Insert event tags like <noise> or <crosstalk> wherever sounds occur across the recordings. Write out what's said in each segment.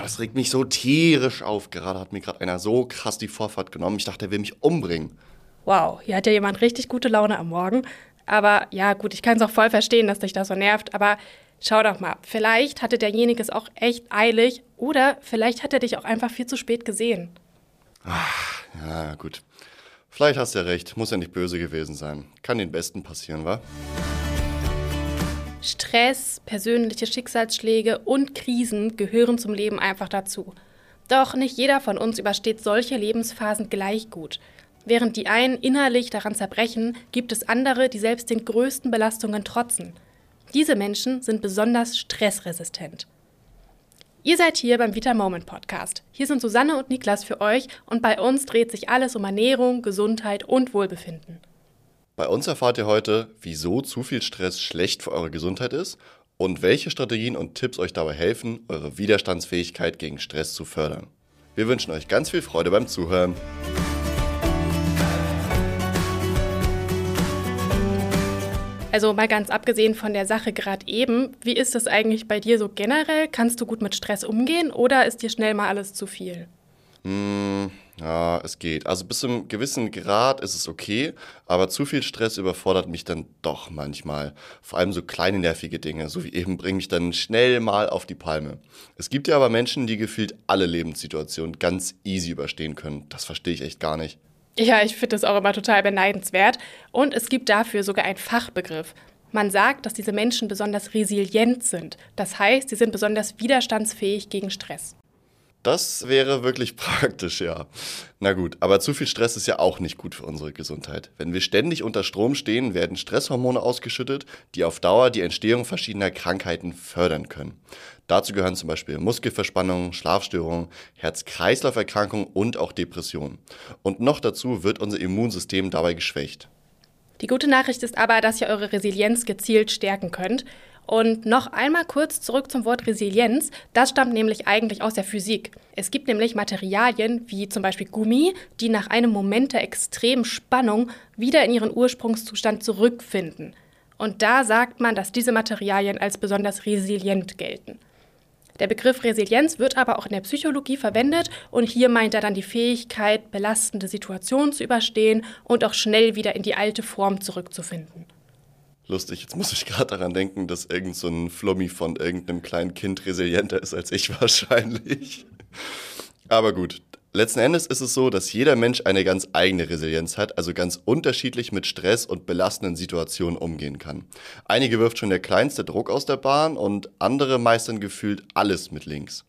Boah, das regt mich so tierisch auf. Gerade hat mir gerade einer so krass die Vorfahrt genommen. Ich dachte, er will mich umbringen. Wow, hier hat ja jemand richtig gute Laune am Morgen. Aber ja, gut, ich kann es auch voll verstehen, dass dich das so nervt. Aber schau doch mal, vielleicht hatte derjenige es auch echt eilig oder vielleicht hat er dich auch einfach viel zu spät gesehen. Ach, ja, gut. Vielleicht hast du ja recht. Muss ja nicht böse gewesen sein. Kann den Besten passieren, wa? Stress, persönliche Schicksalsschläge und Krisen gehören zum Leben einfach dazu. Doch nicht jeder von uns übersteht solche Lebensphasen gleich gut. Während die einen innerlich daran zerbrechen, gibt es andere, die selbst den größten Belastungen trotzen. Diese Menschen sind besonders stressresistent. Ihr seid hier beim Vita Moment Podcast. Hier sind Susanne und Niklas für euch und bei uns dreht sich alles um Ernährung, Gesundheit und Wohlbefinden. Bei uns erfahrt ihr heute, wieso zu viel Stress schlecht für eure Gesundheit ist und welche Strategien und Tipps euch dabei helfen, eure Widerstandsfähigkeit gegen Stress zu fördern. Wir wünschen euch ganz viel Freude beim Zuhören. Also mal ganz abgesehen von der Sache gerade eben, wie ist das eigentlich bei dir so generell? Kannst du gut mit Stress umgehen oder ist dir schnell mal alles zu viel? Mm, ja, es geht. Also bis zu einem gewissen Grad ist es okay, aber zu viel Stress überfordert mich dann doch manchmal. Vor allem so kleine nervige Dinge, so wie eben, bringen mich dann schnell mal auf die Palme. Es gibt ja aber Menschen, die gefühlt alle Lebenssituationen ganz easy überstehen können. Das verstehe ich echt gar nicht. Ja, ich finde das auch immer total beneidenswert. Und es gibt dafür sogar einen Fachbegriff. Man sagt, dass diese Menschen besonders resilient sind. Das heißt, sie sind besonders widerstandsfähig gegen Stress. Das wäre wirklich <laughs> praktisch, ja. Na gut, aber zu viel Stress ist ja auch nicht gut für unsere Gesundheit. Wenn wir ständig unter Strom stehen, werden Stresshormone ausgeschüttet, die auf Dauer die Entstehung verschiedener Krankheiten fördern können. Dazu gehören zum Beispiel Muskelverspannungen, Schlafstörungen, Herz-Kreislauf-Erkrankungen und auch Depressionen. Und noch dazu wird unser Immunsystem dabei geschwächt. Die gute Nachricht ist aber, dass ihr eure Resilienz gezielt stärken könnt. Und noch einmal kurz zurück zum Wort Resilienz. Das stammt nämlich eigentlich aus der Physik. Es gibt nämlich Materialien wie zum Beispiel Gummi, die nach einem Moment der extremen Spannung wieder in ihren Ursprungszustand zurückfinden. Und da sagt man, dass diese Materialien als besonders resilient gelten. Der Begriff Resilienz wird aber auch in der Psychologie verwendet und hier meint er dann die Fähigkeit, belastende Situationen zu überstehen und auch schnell wieder in die alte Form zurückzufinden. Lustig, jetzt muss ich gerade daran denken, dass irgend so ein Flummi von irgendeinem kleinen Kind resilienter ist als ich <laughs> wahrscheinlich. Aber gut, Letzten Endes ist es so, dass jeder Mensch eine ganz eigene Resilienz hat, also ganz unterschiedlich mit Stress und belastenden Situationen umgehen kann. Einige wirft schon der kleinste Druck aus der Bahn und andere meistern gefühlt alles mit links.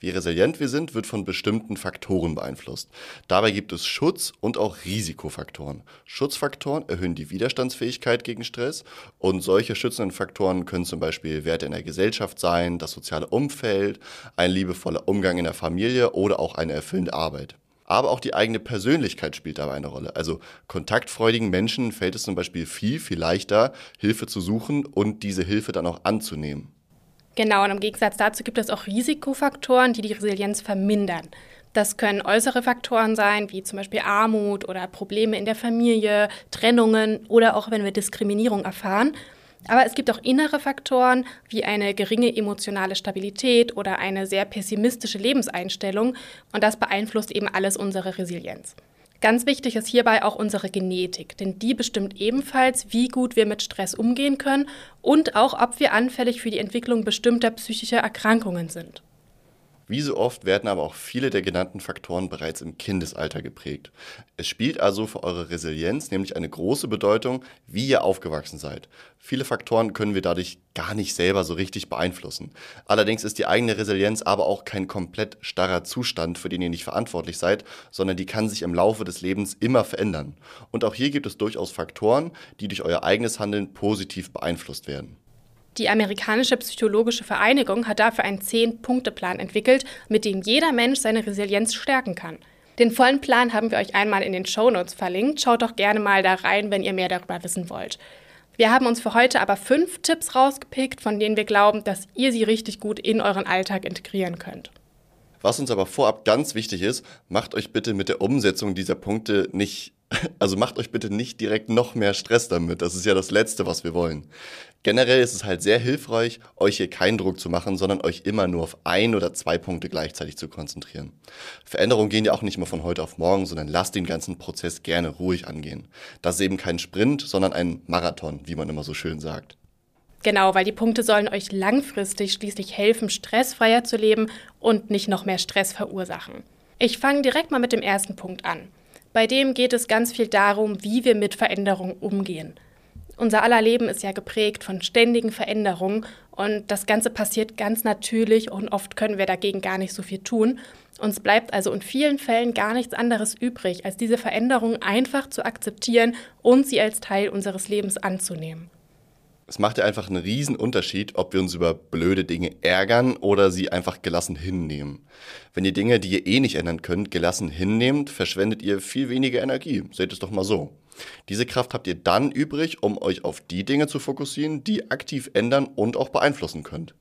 Wie resilient wir sind, wird von bestimmten Faktoren beeinflusst. Dabei gibt es Schutz- und auch Risikofaktoren. Schutzfaktoren erhöhen die Widerstandsfähigkeit gegen Stress und solche schützenden Faktoren können zum Beispiel Werte in der Gesellschaft sein, das soziale Umfeld, ein liebevoller Umgang in der Familie oder auch eine erfüllende Arbeit. Aber auch die eigene Persönlichkeit spielt dabei eine Rolle. Also kontaktfreudigen Menschen fällt es zum Beispiel viel, viel leichter, Hilfe zu suchen und diese Hilfe dann auch anzunehmen. Genau, und im Gegensatz dazu gibt es auch Risikofaktoren, die die Resilienz vermindern. Das können äußere Faktoren sein, wie zum Beispiel Armut oder Probleme in der Familie, Trennungen oder auch wenn wir Diskriminierung erfahren. Aber es gibt auch innere Faktoren wie eine geringe emotionale Stabilität oder eine sehr pessimistische Lebenseinstellung und das beeinflusst eben alles unsere Resilienz. Ganz wichtig ist hierbei auch unsere Genetik, denn die bestimmt ebenfalls, wie gut wir mit Stress umgehen können und auch, ob wir anfällig für die Entwicklung bestimmter psychischer Erkrankungen sind. Wie so oft werden aber auch viele der genannten Faktoren bereits im Kindesalter geprägt. Es spielt also für eure Resilienz nämlich eine große Bedeutung, wie ihr aufgewachsen seid. Viele Faktoren können wir dadurch gar nicht selber so richtig beeinflussen. Allerdings ist die eigene Resilienz aber auch kein komplett starrer Zustand, für den ihr nicht verantwortlich seid, sondern die kann sich im Laufe des Lebens immer verändern. Und auch hier gibt es durchaus Faktoren, die durch euer eigenes Handeln positiv beeinflusst werden. Die amerikanische psychologische Vereinigung hat dafür einen Zehn-Punkte-Plan entwickelt, mit dem jeder Mensch seine Resilienz stärken kann. Den vollen Plan haben wir euch einmal in den Shownotes verlinkt. Schaut doch gerne mal da rein, wenn ihr mehr darüber wissen wollt. Wir haben uns für heute aber fünf Tipps rausgepickt, von denen wir glauben, dass ihr sie richtig gut in euren Alltag integrieren könnt. Was uns aber vorab ganz wichtig ist, macht euch bitte mit der Umsetzung dieser Punkte nicht Also macht euch bitte nicht direkt noch mehr Stress damit. Das ist ja das Letzte, was wir wollen. Generell ist es halt sehr hilfreich, euch hier keinen Druck zu machen, sondern euch immer nur auf ein oder zwei Punkte gleichzeitig zu konzentrieren. Veränderungen gehen ja auch nicht immer von heute auf morgen, sondern lasst den ganzen Prozess gerne ruhig angehen. Das ist eben kein Sprint, sondern ein Marathon, wie man immer so schön sagt. Genau, weil die Punkte sollen euch langfristig schließlich helfen, stressfreier zu leben und nicht noch mehr Stress verursachen. Ich fange direkt mal mit dem ersten Punkt an. Bei dem geht es ganz viel darum, wie wir mit Veränderungen umgehen. Unser aller Leben ist ja geprägt von ständigen Veränderungen und das Ganze passiert ganz natürlich und oft können wir dagegen gar nicht so viel tun. Uns bleibt also in vielen Fällen gar nichts anderes übrig, als diese Veränderungen einfach zu akzeptieren und sie als Teil unseres Lebens anzunehmen. Es macht ja einfach einen riesen Unterschied, ob wir uns über blöde Dinge ärgern oder sie einfach gelassen hinnehmen. Wenn ihr Dinge, die ihr eh nicht ändern könnt, gelassen hinnehmt, verschwendet ihr viel weniger Energie. Seht es doch mal so. Diese Kraft habt ihr dann übrig, um euch auf die Dinge zu fokussieren, die aktiv ändern und auch beeinflussen könnt.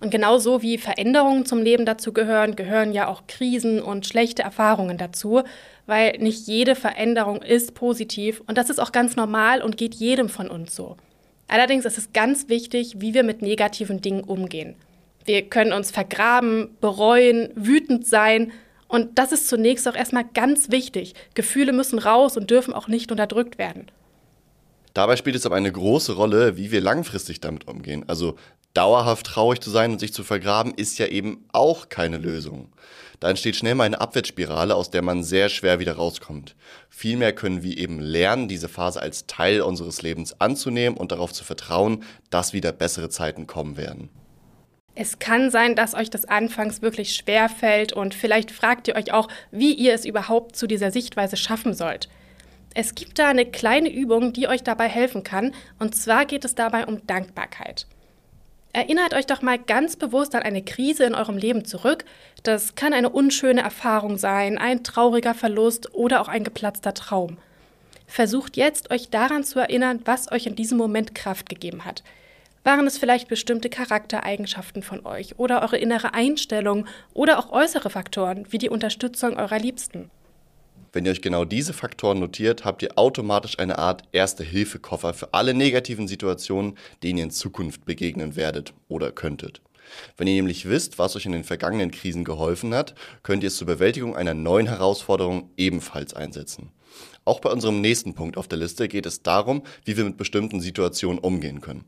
Und genauso wie Veränderungen zum Leben dazu gehören, gehören ja auch Krisen und schlechte Erfahrungen dazu, weil nicht jede Veränderung ist positiv und das ist auch ganz normal und geht jedem von uns so. Allerdings ist es ganz wichtig, wie wir mit negativen Dingen umgehen. Wir können uns vergraben, bereuen, wütend sein. Und das ist zunächst auch erstmal ganz wichtig. Gefühle müssen raus und dürfen auch nicht unterdrückt werden. Dabei spielt es aber eine große Rolle, wie wir langfristig damit umgehen. Also dauerhaft traurig zu sein und sich zu vergraben, ist ja eben auch keine Lösung. Da entsteht schnell mal eine Abwärtsspirale, aus der man sehr schwer wieder rauskommt. Vielmehr können wir eben lernen, diese Phase als Teil unseres Lebens anzunehmen und darauf zu vertrauen, dass wieder bessere Zeiten kommen werden. Es kann sein, dass euch das anfangs wirklich schwer fällt und vielleicht fragt ihr euch auch, wie ihr es überhaupt zu dieser Sichtweise schaffen sollt. Es gibt da eine kleine Übung, die euch dabei helfen kann, und zwar geht es dabei um Dankbarkeit. Erinnert euch doch mal ganz bewusst an eine Krise in eurem Leben zurück. Das kann eine unschöne Erfahrung sein, ein trauriger Verlust oder auch ein geplatzter Traum. Versucht jetzt, euch daran zu erinnern, was euch in diesem Moment Kraft gegeben hat. Waren es vielleicht bestimmte Charaktereigenschaften von euch oder eure innere Einstellung oder auch äußere Faktoren wie die Unterstützung eurer Liebsten? Wenn ihr euch genau diese Faktoren notiert, habt ihr automatisch eine Art Erste-Hilfe-Koffer für alle negativen Situationen, denen ihr in Zukunft begegnen werdet oder könntet. Wenn ihr nämlich wisst, was euch in den vergangenen Krisen geholfen hat, könnt ihr es zur Bewältigung einer neuen Herausforderung ebenfalls einsetzen. Auch bei unserem nächsten Punkt auf der Liste geht es darum, wie wir mit bestimmten Situationen umgehen können.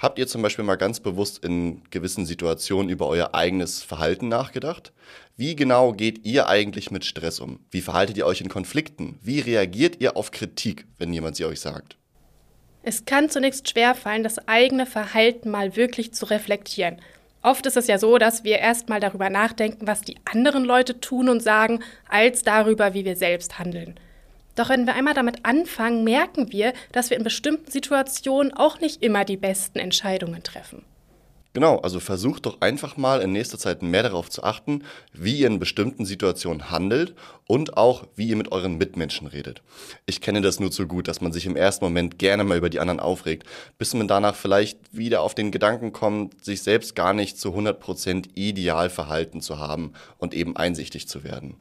Habt ihr zum Beispiel mal ganz bewusst in gewissen Situationen über euer eigenes Verhalten nachgedacht? Wie genau geht ihr eigentlich mit Stress um? Wie verhaltet ihr euch in Konflikten? Wie reagiert ihr auf Kritik, wenn jemand sie euch sagt? Es kann zunächst schwerfallen, das eigene Verhalten mal wirklich zu reflektieren. Oft ist es ja so, dass wir erst mal darüber nachdenken, was die anderen Leute tun und sagen, als darüber, wie wir selbst handeln. Doch wenn wir einmal damit anfangen, merken wir, dass wir in bestimmten Situationen auch nicht immer die besten Entscheidungen treffen. Genau, also versucht doch einfach mal in nächster Zeit mehr darauf zu achten, wie ihr in bestimmten Situationen handelt und auch, wie ihr mit euren Mitmenschen redet. Ich kenne das nur zu gut, dass man sich im ersten Moment gerne mal über die anderen aufregt, bis man danach vielleicht wieder auf den Gedanken kommt, sich selbst gar nicht zu 100% ideal verhalten zu haben und eben einsichtig zu werden.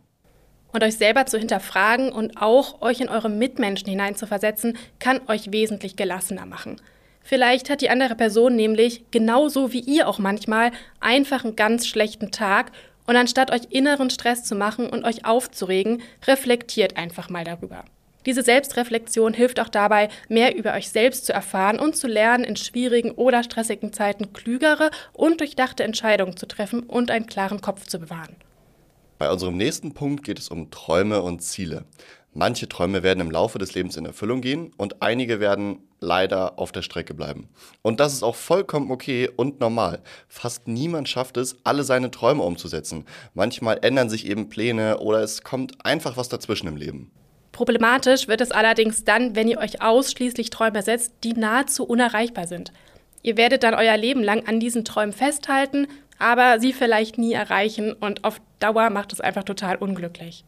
Und euch selber zu hinterfragen und auch euch in eure Mitmenschen hineinzuversetzen, kann euch wesentlich gelassener machen. Vielleicht hat die andere Person nämlich, genauso wie ihr auch manchmal, einfach einen ganz schlechten Tag und anstatt euch inneren Stress zu machen und euch aufzuregen, reflektiert einfach mal darüber. Diese Selbstreflexion hilft auch dabei, mehr über euch selbst zu erfahren und zu lernen, in schwierigen oder stressigen Zeiten klügere und durchdachte Entscheidungen zu treffen und einen klaren Kopf zu bewahren. Bei unserem nächsten Punkt geht es um Träume und Ziele. Manche Träume werden im Laufe des Lebens in Erfüllung gehen und einige werden leider auf der Strecke bleiben. Und das ist auch vollkommen okay und normal. Fast niemand schafft es, alle seine Träume umzusetzen. Manchmal ändern sich eben Pläne oder es kommt einfach was dazwischen im Leben. Problematisch wird es allerdings dann, wenn ihr euch ausschließlich Träume setzt, die nahezu unerreichbar sind. Ihr werdet dann euer Leben lang an diesen Träumen festhalten, aber sie vielleicht nie erreichen und auf Dauer macht es einfach total unglücklich.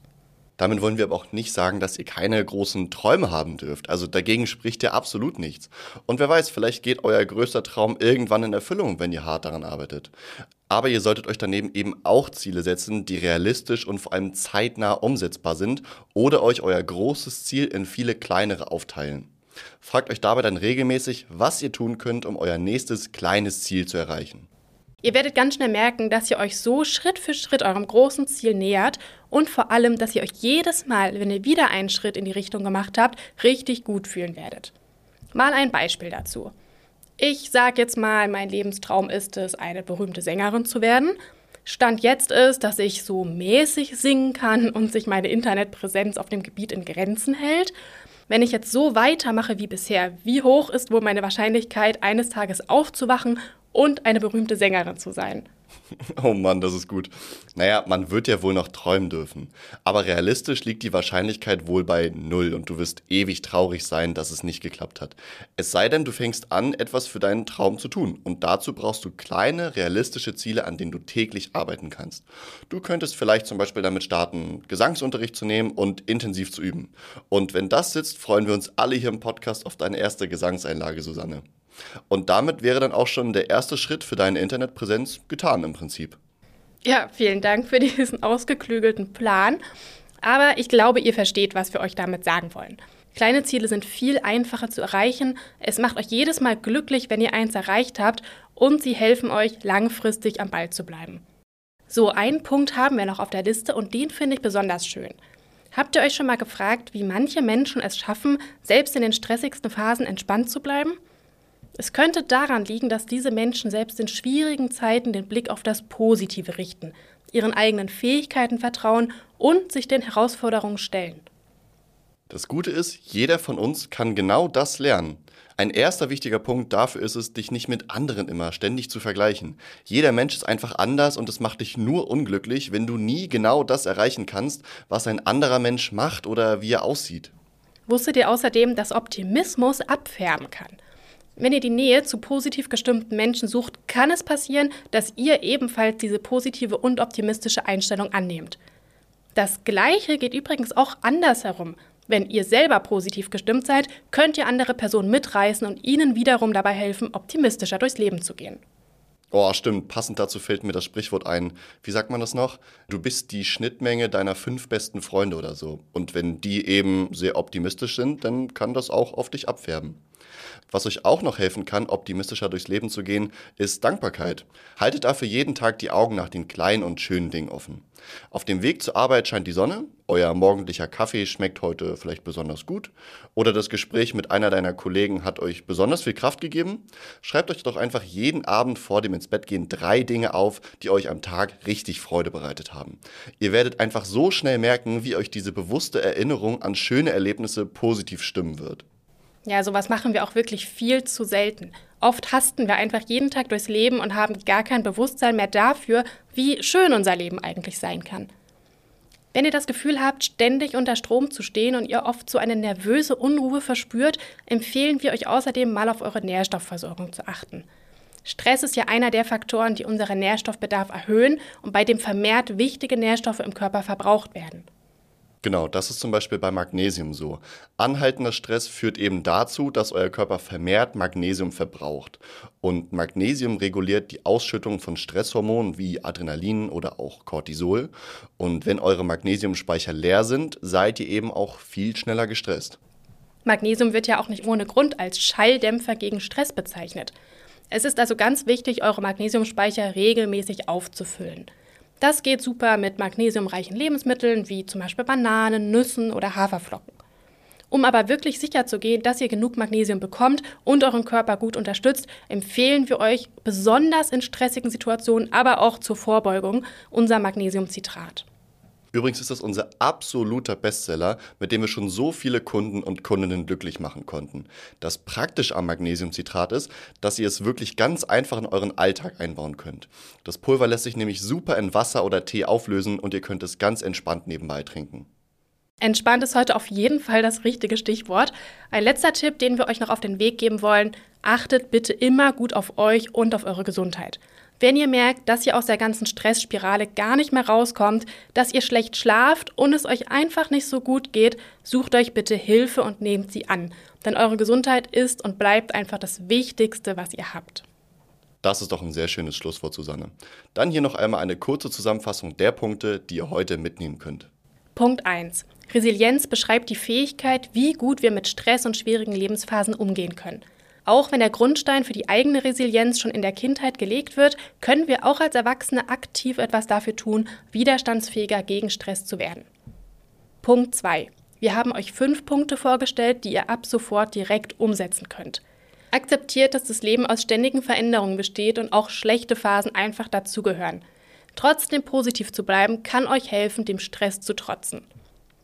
Damit wollen wir aber auch nicht sagen, dass ihr keine großen Träume haben dürft. Also dagegen spricht ja absolut nichts. Und wer weiß, vielleicht geht euer größter Traum irgendwann in Erfüllung, wenn ihr hart daran arbeitet. Aber ihr solltet euch daneben eben auch Ziele setzen, die realistisch und vor allem zeitnah umsetzbar sind oder euch euer großes Ziel in viele kleinere aufteilen. Fragt euch dabei dann regelmäßig, was ihr tun könnt, um euer nächstes kleines Ziel zu erreichen. Ihr werdet ganz schnell merken, dass ihr euch so Schritt für Schritt eurem großen Ziel nähert und vor allem, dass ihr euch jedes Mal, wenn ihr wieder einen Schritt in die Richtung gemacht habt, richtig gut fühlen werdet. Mal ein Beispiel dazu. Ich sage jetzt mal, mein Lebenstraum ist es, eine berühmte Sängerin zu werden. Stand jetzt ist, dass ich so mäßig singen kann und sich meine Internetpräsenz auf dem Gebiet in Grenzen hält. Wenn ich jetzt so weitermache wie bisher, wie hoch ist wohl meine Wahrscheinlichkeit, eines Tages aufzuwachen und eine berühmte Sängerin zu sein. <laughs> Oh Mann, das ist gut. Naja, man wird ja wohl noch träumen dürfen. Aber realistisch liegt die Wahrscheinlichkeit wohl bei null und du wirst ewig traurig sein, dass es nicht geklappt hat. Es sei denn, du fängst an, etwas für deinen Traum zu tun. Und dazu brauchst du kleine, realistische Ziele, an denen du täglich arbeiten kannst. Du könntest vielleicht zum Beispiel damit starten, Gesangsunterricht zu nehmen und intensiv zu üben. Und wenn das sitzt, freuen wir uns alle hier im Podcast auf deine erste Gesangseinlage, Susanne. Und damit wäre dann auch schon der erste Schritt für deine Internetpräsenz getan im Prinzip. Ja, vielen Dank für <laughs> diesen ausgeklügelten Plan. Aber ich glaube, ihr versteht, was wir euch damit sagen wollen. Kleine Ziele sind viel einfacher zu erreichen. Es macht euch jedes Mal glücklich, wenn ihr eins erreicht habt und sie helfen euch, langfristig am Ball zu bleiben. So, einen Punkt haben wir noch auf der Liste und den finde ich besonders schön. Habt ihr euch schon mal gefragt, wie manche Menschen es schaffen, selbst in den stressigsten Phasen entspannt zu bleiben? Es könnte daran liegen, dass diese Menschen selbst in schwierigen Zeiten den Blick auf das Positive richten, ihren eigenen Fähigkeiten vertrauen und sich den Herausforderungen stellen. Das Gute ist, jeder von uns kann genau das lernen. Ein erster wichtiger Punkt dafür ist es, dich nicht mit anderen immer ständig zu vergleichen. Jeder Mensch ist einfach anders und es macht dich nur unglücklich, wenn du nie genau das erreichen kannst, was ein anderer Mensch macht oder wie er aussieht. Wusstet ihr außerdem, dass Optimismus abfärben kann? Wenn ihr die Nähe zu positiv gestimmten Menschen sucht, kann es passieren, dass ihr ebenfalls diese positive und optimistische Einstellung annehmt. Das Gleiche geht übrigens auch andersherum. Wenn ihr selber positiv gestimmt seid, könnt ihr andere Personen mitreißen und ihnen wiederum dabei helfen, optimistischer durchs Leben zu gehen. Oh, stimmt. Passend dazu fällt mir das Sprichwort ein. Wie sagt man das noch? Du bist die Schnittmenge deiner fünf besten Freunde oder so. Und wenn die eben sehr optimistisch sind, dann kann das auch auf dich abfärben. Was euch auch noch helfen kann, optimistischer durchs Leben zu gehen, ist Dankbarkeit. Haltet dafür jeden Tag die Augen nach den kleinen und schönen Dingen offen. Auf dem Weg zur Arbeit scheint die Sonne, euer morgendlicher Kaffee schmeckt heute vielleicht besonders gut oder das Gespräch mit einer deiner Kollegen hat euch besonders viel Kraft gegeben. Schreibt euch doch einfach jeden Abend vor dem ins Bett gehen drei Dinge auf, die euch am Tag richtig Freude bereitet haben. Ihr werdet einfach so schnell merken, wie euch diese bewusste Erinnerung an schöne Erlebnisse positiv stimmen wird. Ja, sowas machen wir auch wirklich viel zu selten. Oft hasten wir einfach jeden Tag durchs Leben und haben gar kein Bewusstsein mehr dafür, wie schön unser Leben eigentlich sein kann. Wenn ihr das Gefühl habt, ständig unter Strom zu stehen und ihr oft so eine nervöse Unruhe verspürt, empfehlen wir euch außerdem mal auf eure Nährstoffversorgung zu achten. Stress ist ja einer der Faktoren, die unseren Nährstoffbedarf erhöhen und bei dem vermehrt wichtige Nährstoffe im Körper verbraucht werden. Genau, das ist zum Beispiel bei Magnesium so. Anhaltender Stress führt eben dazu, dass euer Körper vermehrt Magnesium verbraucht. Und Magnesium reguliert die Ausschüttung von Stresshormonen wie Adrenalin oder auch Cortisol. Und wenn eure Magnesiumspeicher leer sind, seid ihr eben auch viel schneller gestresst. Magnesium wird ja auch nicht ohne Grund als Schalldämpfer gegen Stress bezeichnet. Es ist also ganz wichtig, eure Magnesiumspeicher regelmäßig aufzufüllen. Das geht super mit magnesiumreichen Lebensmitteln wie zum Beispiel Bananen, Nüssen oder Haferflocken. Um aber wirklich sicher zu gehen, dass ihr genug Magnesium bekommt und euren Körper gut unterstützt, empfehlen wir euch besonders in stressigen Situationen, aber auch zur Vorbeugung unser Magnesiumcitrat. Übrigens ist das unser absoluter Bestseller, mit dem wir schon so viele Kunden und Kundinnen glücklich machen konnten. Das praktisch am Magnesiumcitrat ist, dass ihr es wirklich ganz einfach in euren Alltag einbauen könnt. Das Pulver lässt sich nämlich super in Wasser oder Tee auflösen und ihr könnt es ganz entspannt nebenbei trinken. Entspannt ist heute auf jeden Fall das richtige Stichwort. Ein letzter Tipp, den wir euch noch auf den Weg geben wollen, achtet bitte immer gut auf euch und auf eure Gesundheit. Wenn ihr merkt, dass ihr aus der ganzen Stressspirale gar nicht mehr rauskommt, dass ihr schlecht schlaft und es euch einfach nicht so gut geht, sucht euch bitte Hilfe und nehmt sie an. Denn eure Gesundheit ist und bleibt einfach das Wichtigste, was ihr habt. Das ist doch ein sehr schönes Schlusswort, Susanne. Dann hier noch einmal eine kurze Zusammenfassung der Punkte, die ihr heute mitnehmen könnt. Punkt 1. Resilienz beschreibt die Fähigkeit, wie gut wir mit Stress und schwierigen Lebensphasen umgehen können. Auch wenn der Grundstein für die eigene Resilienz schon in der Kindheit gelegt wird, können wir auch als Erwachsene aktiv etwas dafür tun, widerstandsfähiger gegen Stress zu werden. Punkt 2. Wir haben euch fünf Punkte vorgestellt, die ihr ab sofort direkt umsetzen könnt. Akzeptiert, dass das Leben aus ständigen Veränderungen besteht und auch schlechte Phasen einfach dazugehören. Trotzdem positiv zu bleiben, kann euch helfen, dem Stress zu trotzen.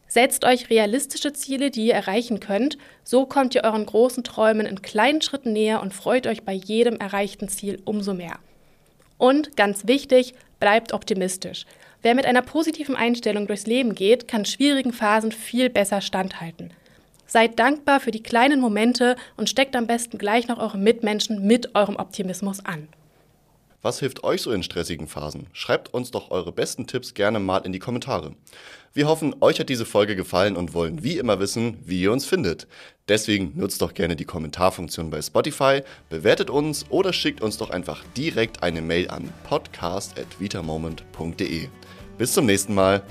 Setzt euch realistische Ziele, die ihr erreichen könnt. So kommt ihr euren großen Träumen in kleinen Schritten näher und freut euch bei jedem erreichten Ziel umso mehr. Und ganz wichtig, bleibt optimistisch. Wer mit einer positiven Einstellung durchs Leben geht, kann schwierigen Phasen viel besser standhalten. Seid dankbar für die kleinen Momente und steckt am besten gleich noch eure Mitmenschen mit eurem Optimismus an. Was hilft euch so in stressigen Phasen? Schreibt uns doch eure besten Tipps gerne mal in die Kommentare. Wir hoffen, euch hat diese Folge gefallen und wollen wie immer wissen, wie ihr uns findet. Deswegen nutzt doch gerne die Kommentarfunktion bei Spotify, bewertet uns oder schickt uns doch einfach direkt eine Mail an podcast.vitamoment.de. Bis zum nächsten Mal.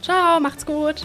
Ciao, macht's gut.